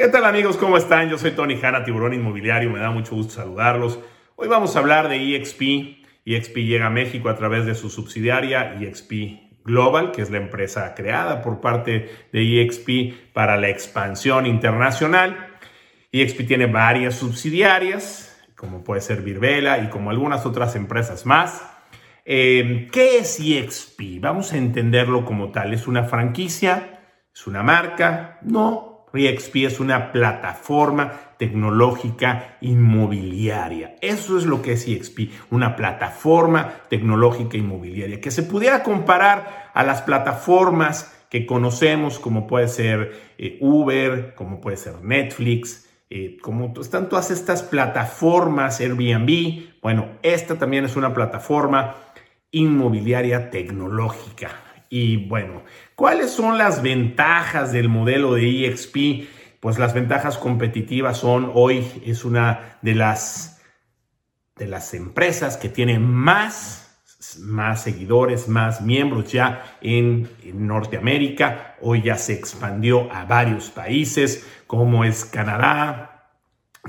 ¿Qué tal amigos? ¿Cómo están? Yo soy Tony Hanna, tiburón inmobiliario. Me da mucho gusto saludarlos. Hoy vamos a hablar de EXP. EXP llega a México a través de su subsidiaria EXP Global, que es la empresa creada por parte de EXP para la expansión internacional. EXP tiene varias subsidiarias, como puede ser Virbela y como algunas otras empresas más. Eh, ¿Qué es EXP? Vamos a entenderlo como tal. ¿Es una franquicia? ¿Es una marca? No, REXP es una plataforma tecnológica inmobiliaria. Eso es lo que es EXP, una plataforma tecnológica inmobiliaria que se pudiera comparar a las plataformas que conocemos como puede ser eh, Uber, como puede ser Netflix, eh, como están todas estas plataformas Airbnb. Bueno, esta también es una plataforma inmobiliaria tecnológica. Y bueno, ¿cuáles son las ventajas del modelo de EXP? Pues las ventajas competitivas son, hoy es una de las, de las empresas que tiene más, más seguidores, más miembros ya en, en Norteamérica. Hoy ya se expandió a varios países como es Canadá,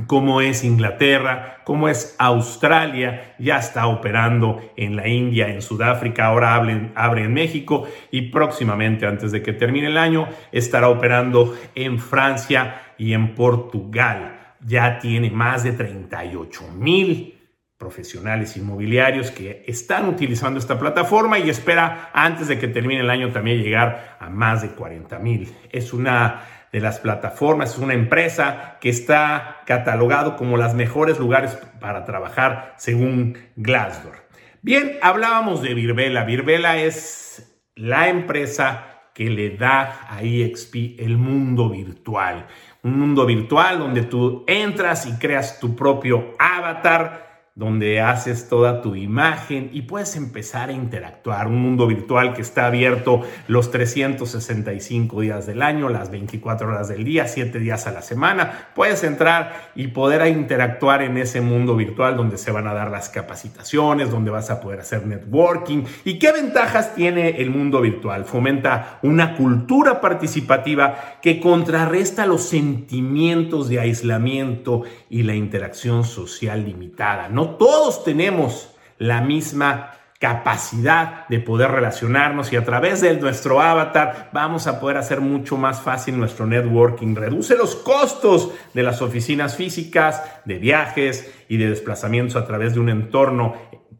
como es Inglaterra, como es Australia, ya está operando en la India, en Sudáfrica, ahora abre, en México y próximamente, antes de que termine el año, estará operando en Francia y en Portugal. Ya tiene más de 38 mil profesionales inmobiliarios que están utilizando esta plataforma y espera antes de que termine el año también llegar a más de 40 mil. Es una de las plataformas, es una empresa que está catalogado como las mejores lugares para trabajar según Glassdoor. Bien, hablábamos de Virbela. Virbela es la empresa que le da a EXP el mundo virtual. Un mundo virtual donde tú entras y creas tu propio avatar donde haces toda tu imagen y puedes empezar a interactuar. Un mundo virtual que está abierto los 365 días del año, las 24 horas del día, 7 días a la semana. Puedes entrar y poder interactuar en ese mundo virtual donde se van a dar las capacitaciones, donde vas a poder hacer networking. ¿Y qué ventajas tiene el mundo virtual? Fomenta una cultura participativa que contrarresta los sentimientos de aislamiento y la interacción social limitada. No todos tenemos la misma capacidad de poder relacionarnos y a través de nuestro avatar vamos a poder hacer mucho más fácil nuestro networking. Reduce los costos de las oficinas físicas, de viajes y de desplazamientos a través de un entorno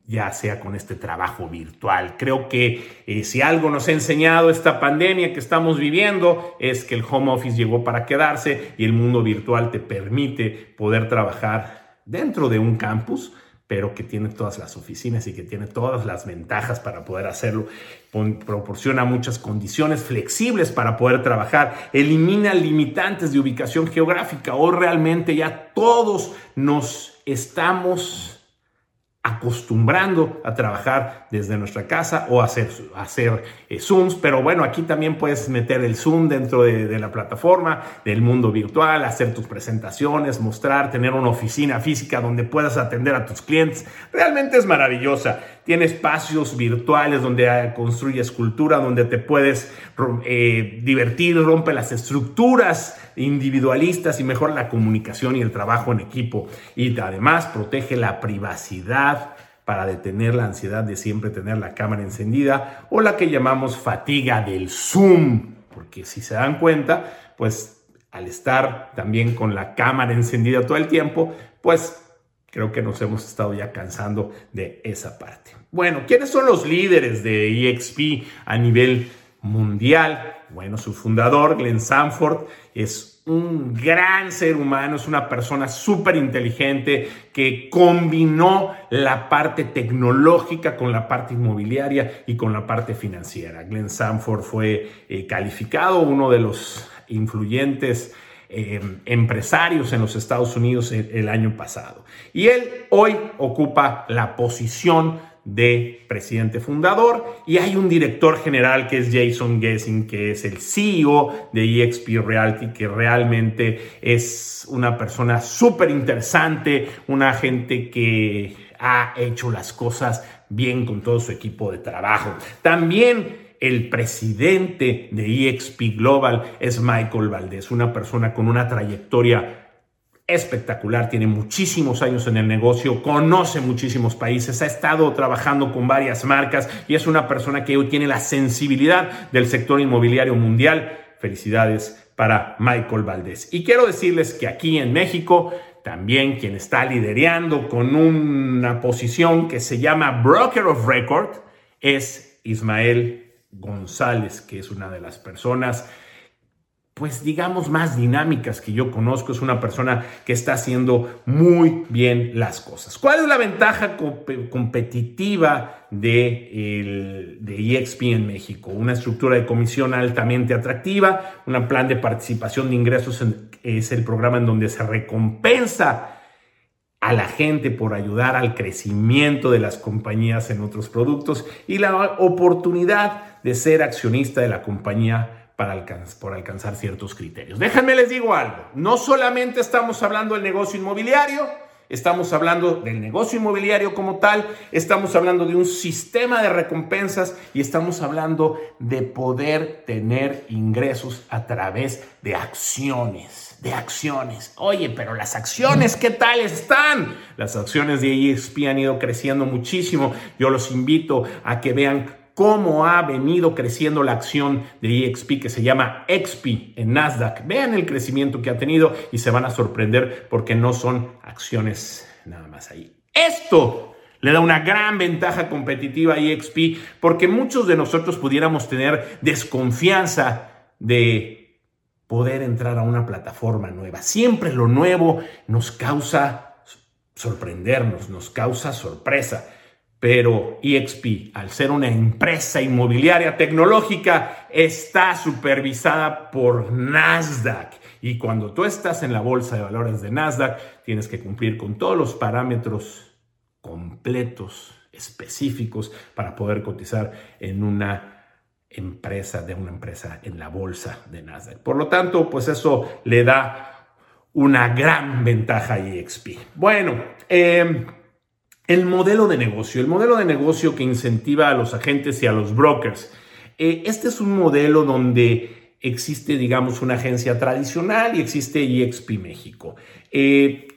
ya sea con este trabajo virtual. Creo que eh, si algo nos ha enseñado esta pandemia que estamos viviendo es que el home office llegó para quedarse y el mundo virtual te permite poder trabajar dentro de un campus, pero que tiene todas las oficinas y que tiene todas las ventajas para poder hacerlo. Proporciona muchas condiciones flexibles para poder trabajar, elimina limitantes de ubicación geográfica. Hoy realmente ya todos nos estamos acostumbrando a trabajar desde nuestra casa o hacer, hacer eh, Zooms, pero bueno, aquí también puedes meter el Zoom dentro de, de, la plataforma, del mundo virtual, hacer tus presentaciones, mostrar, tener una oficina física donde puedas atender a tus clientes. Realmente es maravillosa tiene espacios virtuales donde construyes cultura, donde te puedes eh, divertir, rompe las estructuras individualistas y mejora la comunicación y el trabajo en equipo. Y además protege la privacidad para detener la ansiedad de siempre tener la cámara encendida o la que llamamos fatiga del Zoom. Porque si se dan cuenta, pues al estar también con la cámara encendida todo el tiempo, pues creo que nos hemos estado ya cansando de esa parte. Bueno, ¿quiénes son los líderes de EXP a nivel mundial? Bueno, su fundador, Glenn Sanford, es un gran ser humano, es una persona súper inteligente que combinó la parte tecnológica con la parte inmobiliaria y con la parte financiera. Glenn Sanford fue eh, calificado uno de los influyentes Em, empresarios en los Estados Unidos el, año pasado. Y él hoy ocupa la posición de presidente fundador y hay un director general que es Jason Gessing, que es el CEO de EXP Realty, que realmente es una persona súper interesante, una gente que ha hecho las cosas bien con todo su equipo de trabajo. También El presidente de EXP Global es Michael Valdés, una persona con una trayectoria espectacular, tiene muchísimos años en el negocio, conoce muchísimos países, ha estado trabajando con varias marcas y es una persona que hoy tiene la sensibilidad del sector inmobiliario mundial. Felicidades para Michael Valdés. Y quiero decirles que aquí en México también quien está liderando con una posición que se llama Broker of Record es Ismael González, que es una de las personas pues digamos, más dinámicas que yo conozco. Es una persona que está haciendo muy bien las cosas. ¿Cuál es la ventaja competitiva de, de EXP en México? Una estructura de comisión altamente atractiva, un plan de participación de ingresos es el programa en donde se recompensa a la gente por ayudar al crecimiento de las compañías en otros productos y la oportunidad de ser accionista de la compañía por alcanzar ciertos criterios. Déjenme les digo algo, no solamente estamos hablando del negocio inmobiliario, estamos hablando del negocio inmobiliario como tal, estamos hablando de un sistema de recompensas y estamos hablando de poder tener ingresos a través de acciones, de acciones. Oye, pero las acciones, ¿qué tal están? Las acciones de EXP han ido creciendo muchísimo. Yo los invito a que vean cómo ha venido creciendo la acción de EXP que se llama XP en Nasdaq. Vean el crecimiento que ha tenido y se van a sorprender porque no son acciones nada más ahí. Esto le da una gran ventaja competitiva a EXP porque muchos de nosotros pudiéramos tener desconfianza de poder entrar a una plataforma nueva. Siempre lo nuevo nos causa sorprendernos, nos causa sorpresa. Pero EXP, al ser una empresa inmobiliaria tecnológica, está supervisada por Nasdaq. Y cuando tú estás en la bolsa de valores de Nasdaq, tienes que cumplir con todos los parámetros completos, específicos, para poder cotizar en una empresa, de una empresa en la bolsa de Nasdaq. Por lo tanto, pues eso le da una gran ventaja a EXP. Bueno, eh, el modelo de negocio, el modelo de negocio que incentiva a los agentes y a los brokers. Eh, este es un modelo donde existe, digamos, una agencia tradicional y existe EXP México. Eh,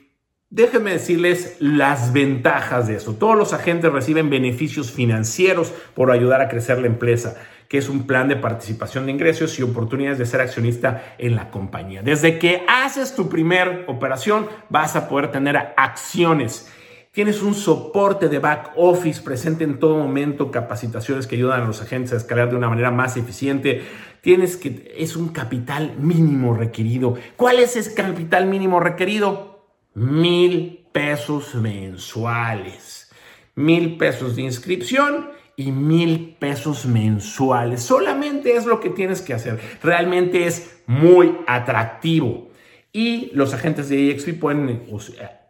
déjenme decirles las ventajas de eso. Todos los agentes reciben beneficios financieros por ayudar a crecer la empresa que es un plan de participación de ingresos y oportunidades de ser accionista en la compañía. Desde que haces tu primer operación, vas a poder tener acciones Tienes un soporte de back office presente en todo momento, capacitaciones que ayudan a los agentes a escalar de una manera más eficiente. Tienes que, es un capital mínimo requerido. ¿Cuál es ese capital mínimo requerido? Mil pesos mensuales. Mil pesos de inscripción y mil pesos mensuales. Solamente es lo que tienes que hacer. Realmente es muy atractivo. Y los agentes de EXP pueden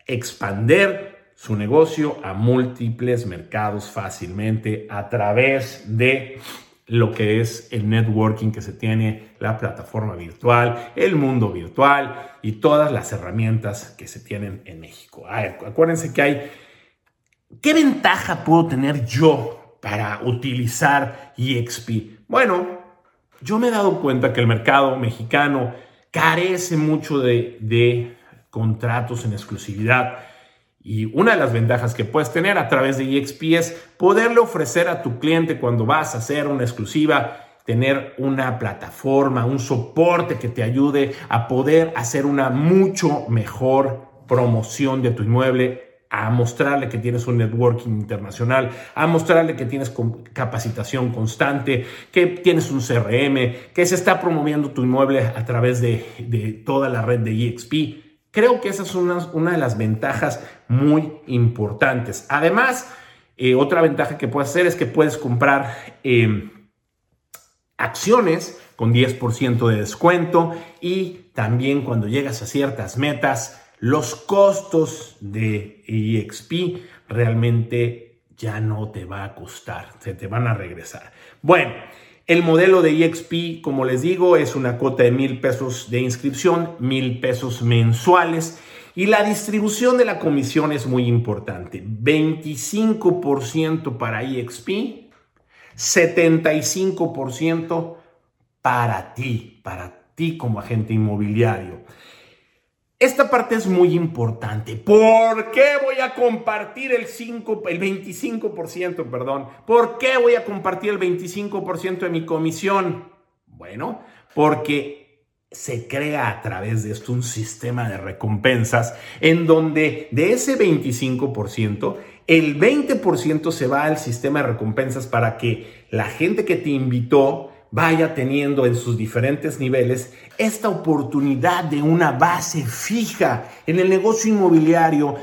expander su negocio a múltiples mercados fácilmente a través de lo que es el networking que se tiene, la plataforma virtual, el mundo virtual y todas las herramientas que se tienen en México. acuérdense que hay, ¿qué ventaja puedo tener yo para utilizar EXP? Bueno, yo me he dado cuenta que el mercado mexicano carece mucho de, contratos en exclusividad y una de las ventajas que puedes tener a través de EXP es poderle ofrecer a tu cliente cuando vas a hacer una exclusiva, tener una plataforma, un soporte que te ayude a poder hacer una mucho mejor promoción de tu inmueble, a mostrarle que tienes un networking internacional, a mostrarle que tienes capacitación constante, que tienes un CRM, que se está promoviendo tu inmueble a través de, toda la red de EXP. Creo que esa es una, de las ventajas muy importantes. Además, eh, otra ventaja que puedes hacer es que puedes comprar em, acciones con 10% de descuento y también cuando llegas a ciertas metas, los costos de EXP realmente ya no te va a costar, se te van a regresar. Bueno, el modelo de EXP, como les digo, es una cuota de mil pesos de inscripción, mil pesos mensuales. Y la distribución de la comisión es muy importante. 25% para EXP, 75% para ti, para ti como agente inmobiliario. Esta parte es muy importante. ¿Por qué voy a compartir el 5, el 25%, perdón? ¿Por qué voy a compartir el 25% de mi comisión? Bueno, porque se crea a través de esto un sistema de recompensas en donde de ese 25%, el 20% se va al sistema de recompensas para que la gente que te invitó vaya teniendo en sus diferentes niveles esta oportunidad de una base fija en el negocio inmobiliario.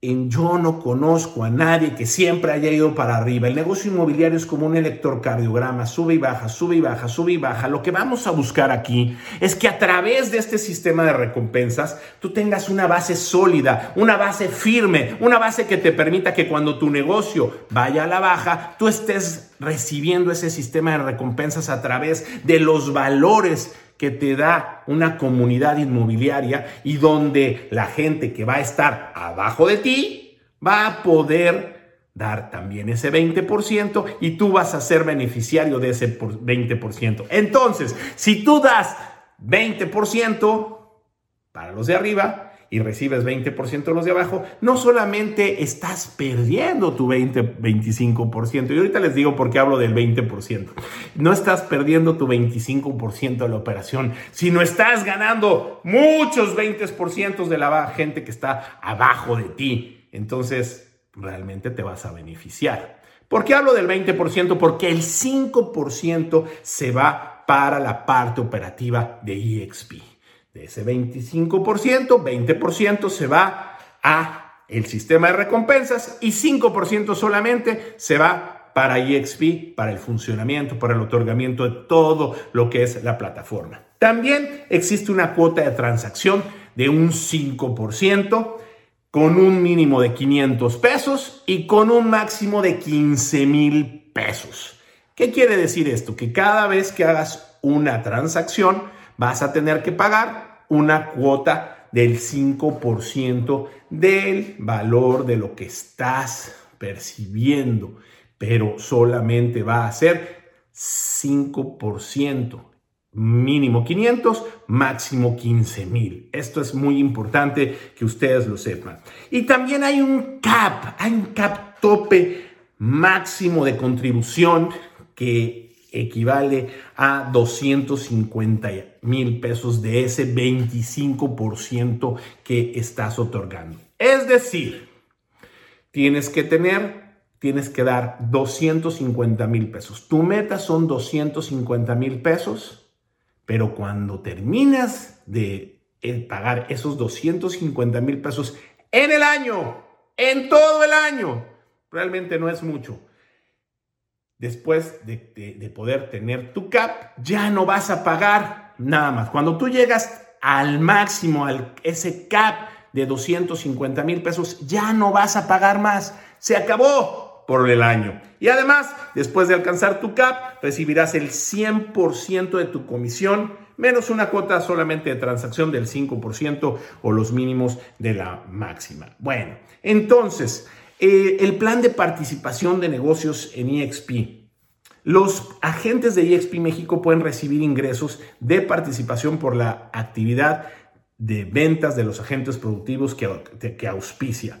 En yo no conozco a nadie que siempre haya ido para arriba. El negocio inmobiliario es como un electrocardiograma, sube y baja, sube y baja, sube y baja. Lo que vamos a buscar aquí es que a través de este sistema de recompensas tú tengas una base sólida, una base firme, una base que te permita que cuando tu negocio vaya a la baja, tú estés recibiendo ese sistema de recompensas a través de los valores que te da una comunidad inmobiliaria y donde la gente que va a estar abajo de ti va a poder dar también ese 20% y tú vas a ser beneficiario de ese 20%. Entonces, si tú das 20% para los de arriba, y recibes 20% de los de abajo, no solamente estás perdiendo tu 20, 25%, y ahorita les digo por qué hablo del 20%, no estás perdiendo tu 25% de la operación, sino estás ganando muchos 20% de la gente que está abajo de ti. Entonces, realmente te vas a beneficiar. ¿Por qué hablo del 20%? Porque el 5% se va para la parte operativa de EXP. De ese 25%, 20% se va a el sistema de recompensas y 5% solamente se va para EXP, para el funcionamiento, para el otorgamiento de todo lo que es la plataforma. También existe una cuota de transacción de un 5% con un mínimo de 500 pesos y con un máximo de 15 mil pesos. ¿Qué quiere decir esto? Que cada vez que hagas una transacción vas a tener que pagar una cuota del 5% del valor de lo que estás percibiendo, pero solamente va a ser 5%. Mínimo 500, máximo 15 mil. Esto es muy importante que ustedes lo sepan. Y también hay un cap, hay un cap tope máximo de contribución que equivale a 250 mil pesos de ese 25% que estás otorgando. Es decir, tienes que tener, tienes que dar 250 mil pesos. Tu meta son 250 mil pesos, pero cuando terminas de eh, pagar esos 250 mil pesos en el año, en todo el año, realmente no es mucho después de, poder tener tu CAP, ya no vas a pagar nada más. Cuando tú llegas al máximo, al ese CAP de 250 mil pesos, ya no vas a pagar más. Se acabó por el año. Y además, después de alcanzar tu CAP, recibirás el 100% de tu comisión, menos una cuota solamente de transacción del 5% o los mínimos de la máxima. Bueno, entonces, eh, el plan de participación de negocios en EXP. Los agentes de EXP México pueden recibir ingresos de participación por la actividad de ventas de los agentes productivos que, que auspicia.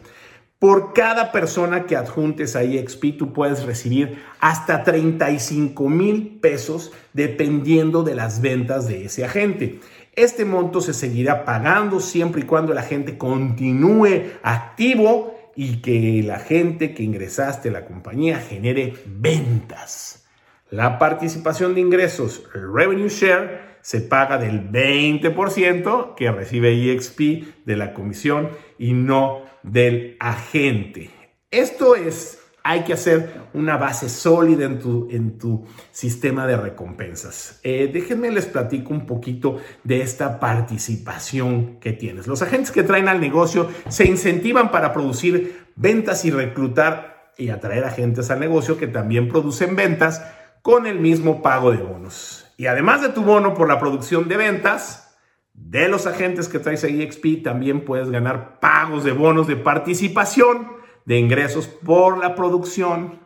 Por cada persona que adjuntes a EXP, tú puedes recibir hasta 35 mil pesos dependiendo de las ventas de ese agente. Este monto se seguirá pagando siempre y cuando el agente continúe activo y que la gente que ingresaste a la compañía genere ventas. La participación de ingresos, el revenue share, se paga del 20% que recibe EXP de la comisión y no del agente. Esto es hay que hacer una base sólida en tu, en tu sistema de recompensas. Eh, déjenme les platico un poquito de esta participación que tienes. Los agentes que traen al negocio se incentivan para producir ventas y reclutar y atraer agentes al negocio que también producen ventas con el mismo pago de bonos. Y además de tu bono por la producción de ventas, de los agentes que traes a EXP, también puedes ganar pagos de bonos de participación de ingresos por la producción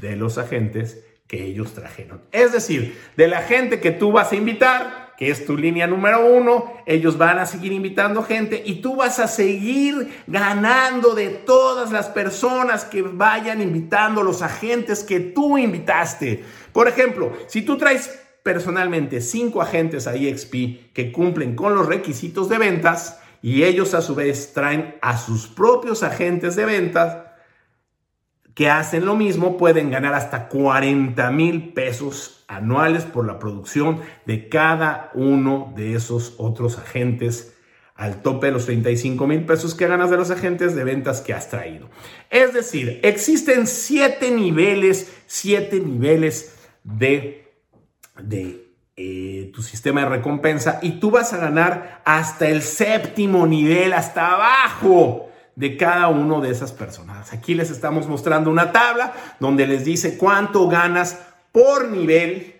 de los agentes que ellos trajeron. Es decir, de la gente que tú vas a invitar, que es tu línea número uno, ellos van a seguir invitando gente y tú vas a seguir ganando de todas las personas que vayan invitando, los agentes que tú invitaste. Por ejemplo, si tú traes personalmente cinco agentes a EXP que cumplen con los requisitos de ventas y ellos a su vez traen a sus propios agentes de ventas, que hacen lo mismo pueden ganar hasta 40 mil pesos anuales por la producción de cada uno de esos otros agentes al tope de los 35 mil pesos que ganas de los agentes de ventas que has traído. Es decir, existen siete niveles, siete niveles de, de eh, tu sistema de recompensa y tú vas a ganar hasta el séptimo nivel, hasta abajo de cada uno de esas personas. Aquí les estamos mostrando una tabla donde les dice cuánto ganas por nivel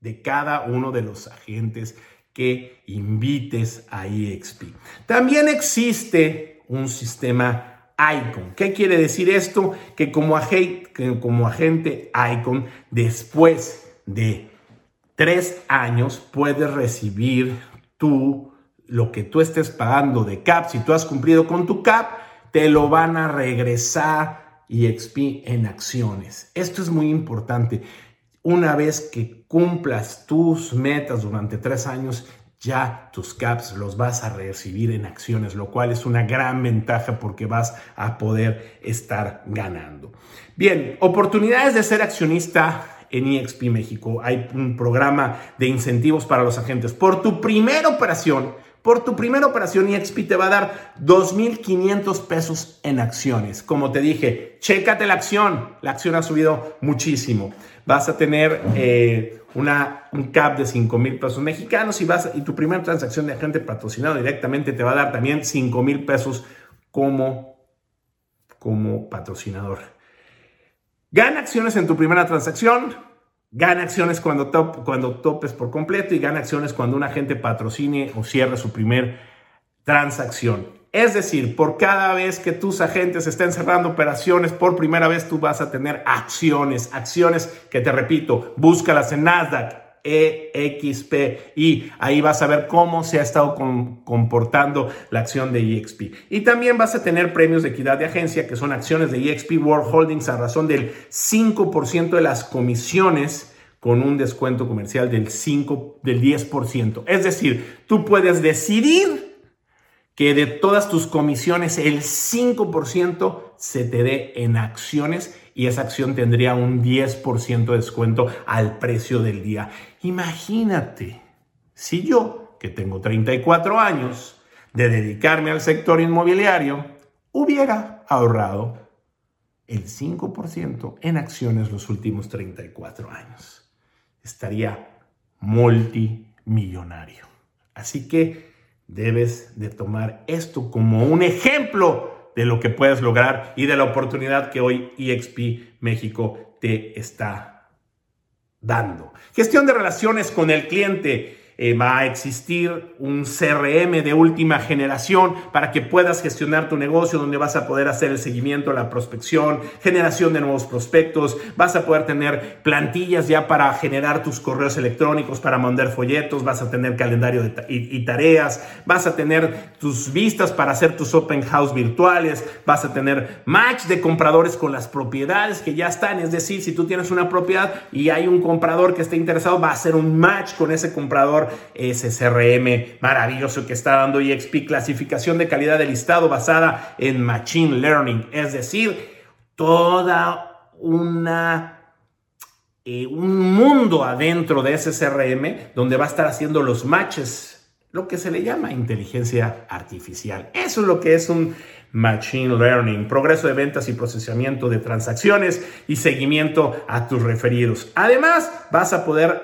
de cada uno de los agentes que invites a EXP. También existe un sistema ICON. ¿Qué quiere decir esto? Que como, agente, que como agente ICON, después de tres años, puedes recibir tu lo que tú estés pagando de CAP, si tú has cumplido con tu CAP, te lo van a regresar en acciones. Esto es muy importante. Una vez que cumplas tus metas durante tres años, ya tus caps los vas a recibir en acciones, lo cual es una gran ventaja porque vas a poder estar ganando. Bien, oportunidades de ser accionista en EXP México. Hay un programa de incentivos para los agentes. Por tu primera operación, por tu primera operación, EXP te va a dar 2.500 pesos en acciones. Como te dije, chécate la acción. La acción ha subido muchísimo. Vas a tener eh, una, un cap de 5.000 pesos mexicanos y, vas, y tu primera transacción de agente patrocinado directamente te va a dar también 5.000 pesos como, como patrocinador. Gana acciones en tu primera transacción, Gana acciones cuando, cuando topes por completo y gana acciones cuando un agente patrocine o cierre su primer transacción. Es decir, por cada vez que tus agentes estén cerrando operaciones, por primera vez tú vas a tener acciones, acciones que te repito, búscalas en Nasdaq, EXP y ahí vas a ver cómo se ha estado comportando la acción de EXP. Y también vas a tener premios de equidad de agencia, que son acciones de EXP World Holdings a razón del 5% de las comisiones con un descuento comercial del 5 del 10%. Es decir, tú puedes decidir que de todas tus comisiones el 5% se te dé en acciones y esa acción tendría un 10% de descuento al precio del día. Imagínate, si yo, que tengo 34 años, de dedicarme al sector inmobiliario, hubiera ahorrado el 5% en acciones los últimos 34 años. Estaría multimillonario. Así que debes de tomar esto como un ejemplo de lo que puedes lograr y de la oportunidad que hoy EXP México te está dando. Gestión de relaciones con el cliente. Eh, va a existir un CRM de última generación para que puedas gestionar tu negocio, donde vas a poder hacer el seguimiento, la prospección, generación de nuevos prospectos, vas a poder tener plantillas ya para generar tus correos electrónicos, para mandar folletos, vas a tener calendario y, y tareas, vas a tener tus vistas para hacer tus open house virtuales, vas a tener match de compradores con las propiedades que ya están, es decir, si tú tienes una propiedad y hay un comprador que esté interesado, va a hacer un match con ese comprador ese CRM maravilloso que está dando EXP, clasificación de calidad de listado basada en Machine Learning, es decir, toda una eh, un mundo adentro de ese CRM donde va a estar haciendo los matches, lo que se le llama inteligencia artificial. Eso es lo que es un Machine Learning, progreso de ventas y procesamiento de transacciones y seguimiento a tus referidos. Además, vas a poder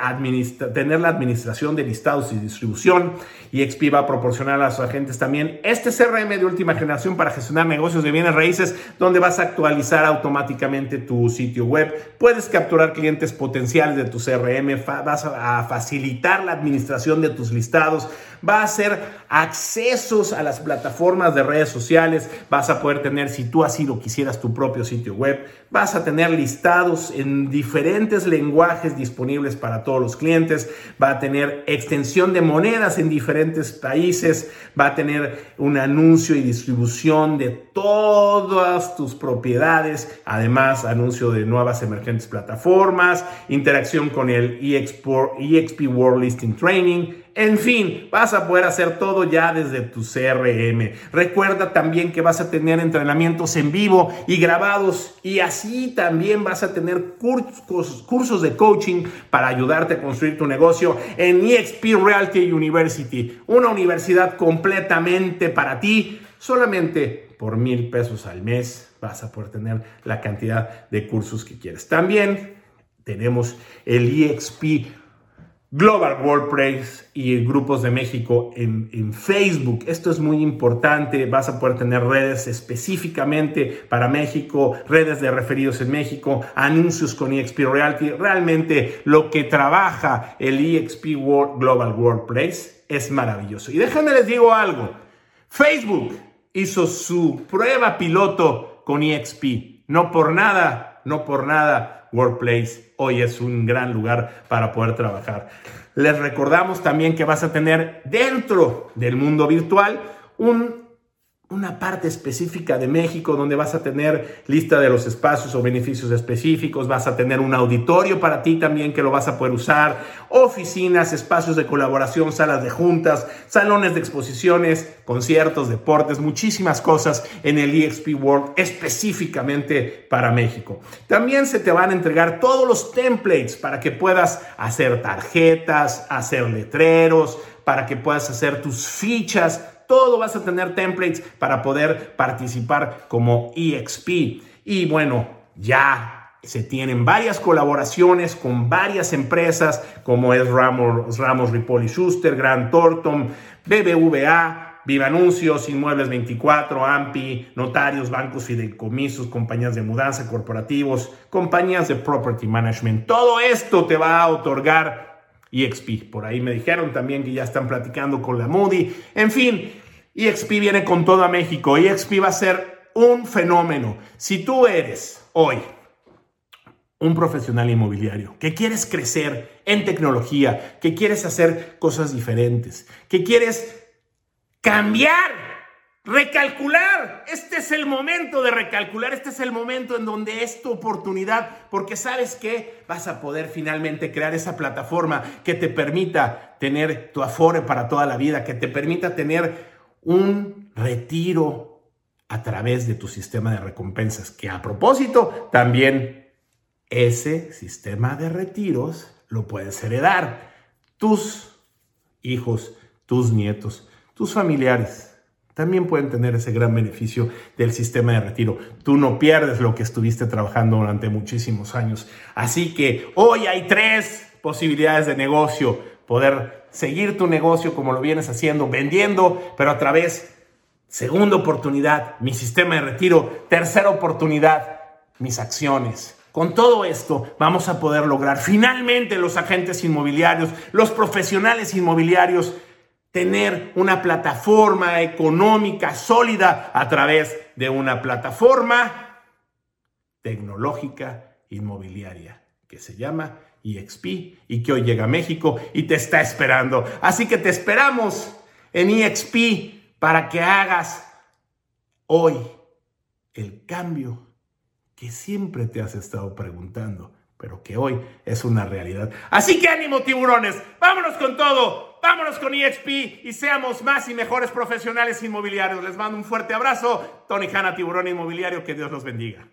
tener la administración de listados y distribución y XP va a proporcionar a sus agentes también este CRM de última generación para gestionar negocios de bienes raíces donde vas a actualizar automáticamente tu sitio web. Puedes capturar clientes potenciales de tu CRM, vas a facilitar la administración de tus listados, va a ser accesos a las plataformas de redes sociales, vas a poder tener, si tú así lo quisieras, tu propio sitio web, vas a tener listados en diferentes lenguajes disponibles para todos los clientes, va a tener extensión de monedas en diferentes países, va a tener un anuncio y distribución de todas tus propiedades, además anuncio de nuevas emergentes plataformas, interacción con el EXP, EXP World Listing Training, en fin, vas a poder hacer todo ya desde tu CRM. Recuerda también que vas a tener entrenamientos en vivo y grabados y así también vas a tener cursos, de coaching para ayudarte a construir tu negocio en EXP Realty University, una universidad completamente para ti, solamente por mil pesos al mes vas a poder tener la cantidad de cursos que quieres. También tenemos el EXP Global WordPress y grupos de México en, Facebook. Esto es muy importante. Vas a poder tener redes específicamente para México, redes de referidos en México, anuncios con EXP Reality. Realmente lo que trabaja el EXP World, Global WordPress es maravilloso. Y déjenme les digo algo. Facebook hizo su prueba piloto con EXP. No por nada, no por nada Workplace hoy es un gran lugar para poder trabajar. Les recordamos también que vas a tener dentro del mundo virtual un una parte específica de México donde vas a tener lista de los espacios o beneficios específicos, vas a tener un auditorio para ti también que lo vas a poder usar, oficinas, espacios de colaboración, salas de juntas, salones de exposiciones, conciertos, deportes, muchísimas cosas en el EXP World específicamente para México. También se te van a entregar todos los templates para que puedas hacer tarjetas, hacer letreros, para que puedas hacer tus fichas todo vas a tener templates para poder participar como EXP. Y bueno, ya se tienen varias colaboraciones con varias empresas como es Ramos, Ramos Ripoli Schuster, Grant Thornton, BBVA, Viva Anuncios, Inmuebles 24, AMPI, notarios, bancos, fideicomisos, compañías de mudanza, corporativos, compañías de property management. Todo esto te va a otorgar EXP. Por ahí me dijeron también que ya están platicando con la Moody. En fin, EXP viene con todo a México. EXP va a ser un fenómeno. Si tú eres hoy un profesional inmobiliario, que quieres crecer en tecnología, que quieres hacer cosas diferentes, que quieres cambiar, recalcular. Este es el momento de recalcular, este es el momento en donde es tu oportunidad, porque sabes que vas a poder finalmente crear esa plataforma que te permita tener tu afore para toda la vida, que te permita tener un retiro a través de tu sistema de recompensas, que a propósito, también ese sistema de retiros lo puedes heredar. Tus hijos, tus nietos, tus familiares también pueden tener ese gran beneficio del sistema de retiro. Tú no pierdes lo que estuviste trabajando durante muchísimos años. Así que hoy hay tres posibilidades de negocio. Poder seguir tu negocio como lo vienes haciendo, vendiendo, pero a través, segunda oportunidad, mi sistema de retiro, tercera oportunidad, mis acciones. Con todo esto vamos a poder lograr finalmente los agentes inmobiliarios, los profesionales inmobiliarios, tener una plataforma económica sólida a través de una plataforma tecnológica inmobiliaria que se llama EXP y que hoy llega a México y te está esperando. Así que te esperamos en EXP para que hagas hoy el cambio que siempre te has estado preguntando, pero que hoy es una realidad. Así que ánimo tiburones, vámonos con todo, vámonos con EXP y seamos más y mejores profesionales inmobiliarios. Les mando un fuerte abrazo, Tony Hanna, tiburón inmobiliario, que Dios los bendiga.